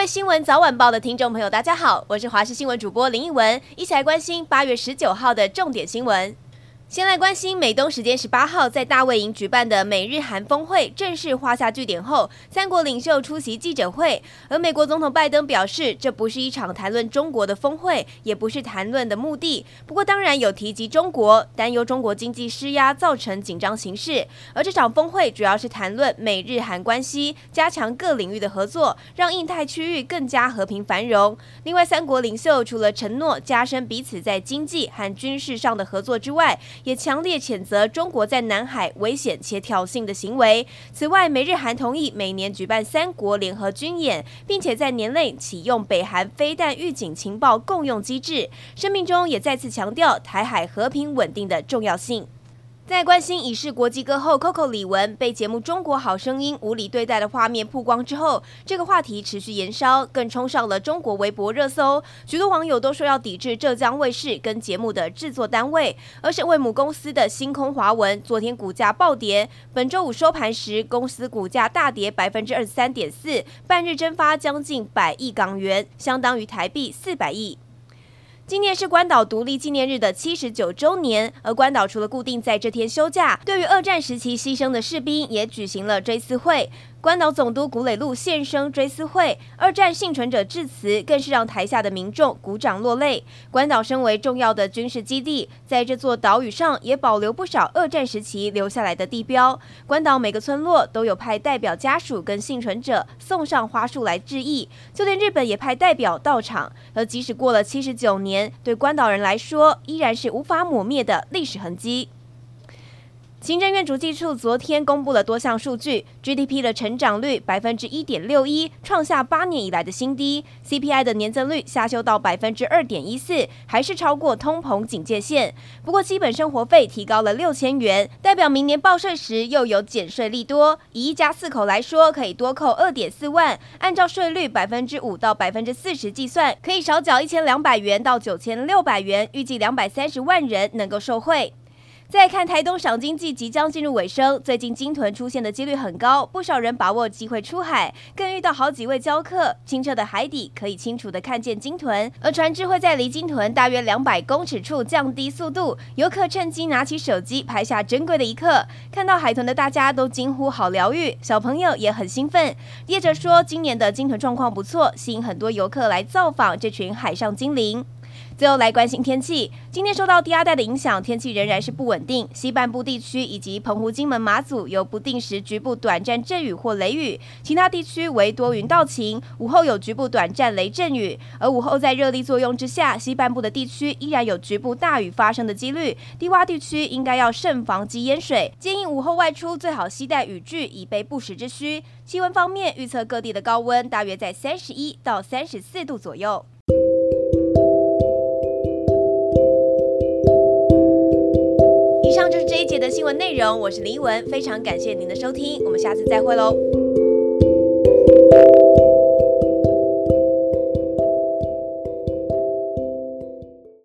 各位新闻早晚报的听众朋友，大家好，我是华视新闻主播林奕文，一起来关心八月十九号的重点新闻。先来关心美东时间十八号在大卫营举办的美日韩峰会正式画下句点后，三国领袖出席记者会。而美国总统拜登表示，这不是一场谈论中国的峰会，也不是谈论的目的。不过，当然有提及中国，担忧中国经济施压造成紧张形势。而这场峰会主要是谈论美日韩关系，加强各领域的合作，让印太区域更加和平繁荣。另外，三国领袖除了承诺加深彼此在经济和军事上的合作之外，也强烈谴责中国在南海危险且挑衅的行为。此外，美日韩同意每年举办三国联合军演，并且在年内启用北韩飞弹预警情报共用机制。声明中也再次强调台海和平稳定的重要性。在关心已是国际歌后 Coco 李玟被节目《中国好声音》无理对待的画面曝光之后，这个话题持续延烧，更冲上了中国微博热搜。许多网友都说要抵制浙江卫视跟节目的制作单位，而是为母公司的星空华文，昨天股价暴跌，本周五收盘时，公司股价大跌百分之二十三点四，半日蒸发将近百亿港元，相当于台币四百亿。今年是关岛独立纪念日的七十九周年，而关岛除了固定在这天休假，对于二战时期牺牲的士兵也举行了追思会。关岛总督古磊禄现身追思会，二战幸存者致辞，更是让台下的民众鼓掌落泪。关岛身为重要的军事基地，在这座岛屿上也保留不少二战时期留下来的地标。关岛每个村落都有派代表家属跟幸存者送上花束来致意，就连日本也派代表到场。而即使过了七十九年，对关岛人来说，依然是无法抹灭的历史痕迹。行政院主计处昨天公布了多项数据，GDP 的成长率百分之一点六一，创下八年以来的新低；CPI 的年增率下修到百分之二点一四，还是超过通膨警戒线。不过，基本生活费提高了六千元，代表明年报税时又有减税利多。以一家四口来说，可以多扣二点四万，按照税率百分之五到百分之四十计算，可以少缴一千两百元到九千六百元，预计两百三十万人能够受惠。再看台东赏鲸季即将进入尾声，最近鲸豚出现的几率很高，不少人把握机会出海，更遇到好几位教客。清澈的海底可以清楚地看见鲸豚，而船只会在离鲸豚大约两百公尺处降低速度，游客趁机拿起手机拍下珍贵的一刻。看到海豚的大家都惊呼好疗愈，小朋友也很兴奋。业者说，今年的鲸豚状况不错，吸引很多游客来造访这群海上精灵。最后来关心天气，今天受到低压带的影响，天气仍然是不稳定。西半部地区以及澎湖、金门、马祖有不定时局部短暂阵雨或雷雨，其他地区为多云到晴。午后有局部短暂雷阵雨，而午后在热力作用之下，西半部的地区依然有局部大雨发生的几率。低洼地区应该要慎防积淹水，建议午后外出最好携带雨具，以备不时之需。气温方面，预测各地的高温大约在三十一到三十四度左右。这一节的新闻内容，我是林文，非常感谢您的收听，我们下次再会喽。